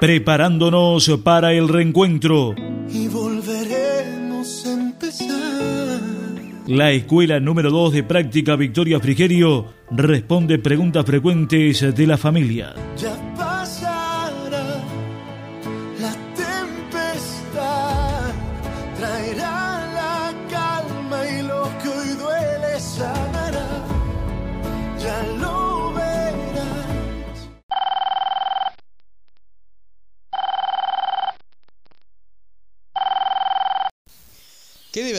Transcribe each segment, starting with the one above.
preparándonos para el reencuentro. Y volveremos a empezar. La escuela número 2 de práctica Victoria Frigerio responde preguntas frecuentes de la familia. Ya pasará la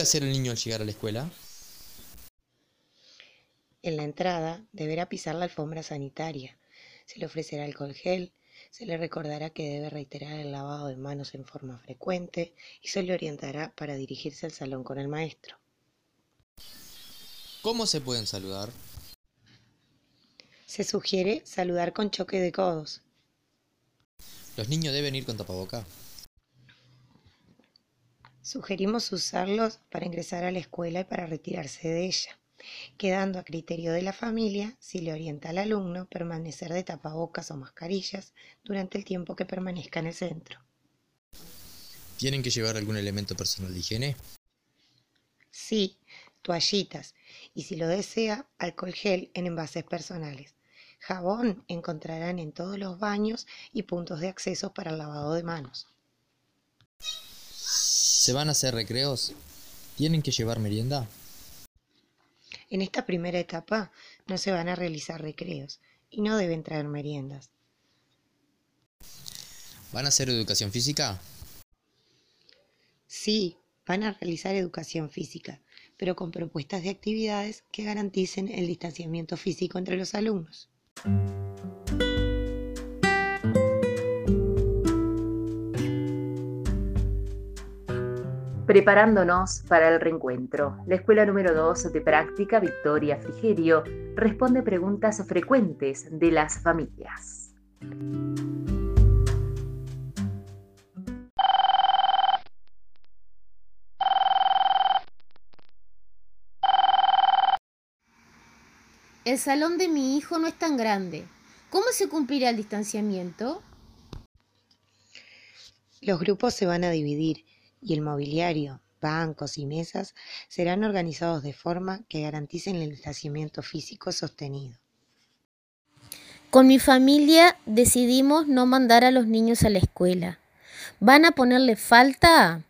debe hacer el niño al llegar a la escuela? En la entrada deberá pisar la alfombra sanitaria. Se le ofrecerá alcohol gel, se le recordará que debe reiterar el lavado de manos en forma frecuente y se le orientará para dirigirse al salón con el maestro. ¿Cómo se pueden saludar? Se sugiere saludar con choque de codos. ¿Los niños deben ir con tapaboca? Sugerimos usarlos para ingresar a la escuela y para retirarse de ella, quedando a criterio de la familia si le orienta al alumno permanecer de tapabocas o mascarillas durante el tiempo que permanezca en el centro. ¿Tienen que llevar algún elemento personal de higiene? Sí, toallitas y si lo desea, alcohol gel en envases personales. Jabón encontrarán en todos los baños y puntos de acceso para el lavado de manos. ¿Se van a hacer recreos? ¿Tienen que llevar merienda? En esta primera etapa no se van a realizar recreos y no deben traer meriendas. ¿Van a hacer educación física? Sí, van a realizar educación física, pero con propuestas de actividades que garanticen el distanciamiento físico entre los alumnos. Preparándonos para el reencuentro, la escuela número 2 de práctica Victoria Frigerio responde preguntas frecuentes de las familias. El salón de mi hijo no es tan grande. ¿Cómo se cumplirá el distanciamiento? Los grupos se van a dividir y el mobiliario, bancos y mesas serán organizados de forma que garanticen el distanciamiento físico sostenido. Con mi familia decidimos no mandar a los niños a la escuela. ¿Van a ponerle falta?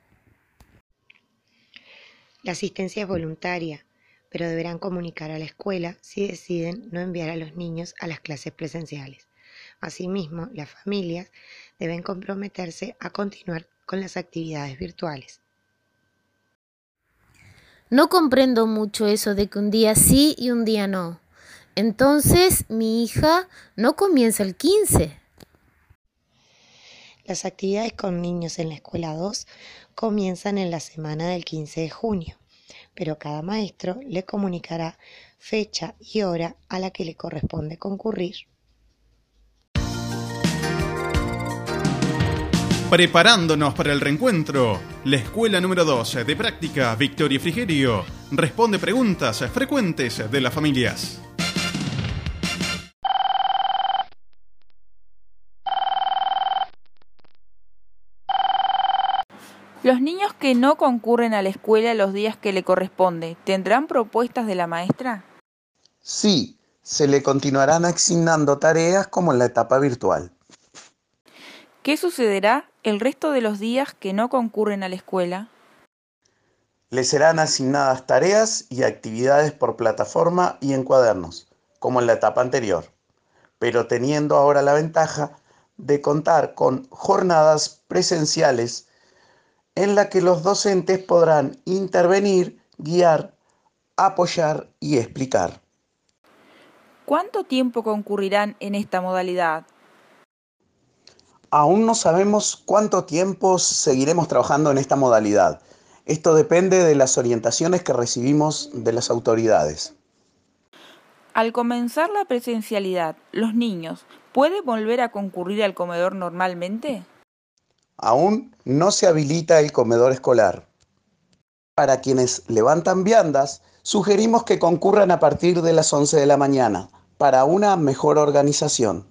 La asistencia es voluntaria, pero deberán comunicar a la escuela si deciden no enviar a los niños a las clases presenciales. Asimismo, las familias deben comprometerse a continuar con las actividades virtuales. No comprendo mucho eso de que un día sí y un día no. Entonces, mi hija no comienza el 15. Las actividades con niños en la escuela 2 comienzan en la semana del 15 de junio, pero cada maestro le comunicará fecha y hora a la que le corresponde concurrir. Preparándonos para el reencuentro, la escuela número 2 de práctica Victoria Frigerio responde preguntas frecuentes de las familias. Los niños que no concurren a la escuela los días que le corresponde, ¿tendrán propuestas de la maestra? Sí, se le continuarán asignando tareas como en la etapa virtual. ¿Qué sucederá el resto de los días que no concurren a la escuela? Le serán asignadas tareas y actividades por plataforma y en cuadernos, como en la etapa anterior, pero teniendo ahora la ventaja de contar con jornadas presenciales en la que los docentes podrán intervenir, guiar, apoyar y explicar. ¿Cuánto tiempo concurrirán en esta modalidad? Aún no sabemos cuánto tiempo seguiremos trabajando en esta modalidad. Esto depende de las orientaciones que recibimos de las autoridades. Al comenzar la presencialidad, ¿los niños pueden volver a concurrir al comedor normalmente? Aún no se habilita el comedor escolar. Para quienes levantan viandas, sugerimos que concurran a partir de las 11 de la mañana para una mejor organización.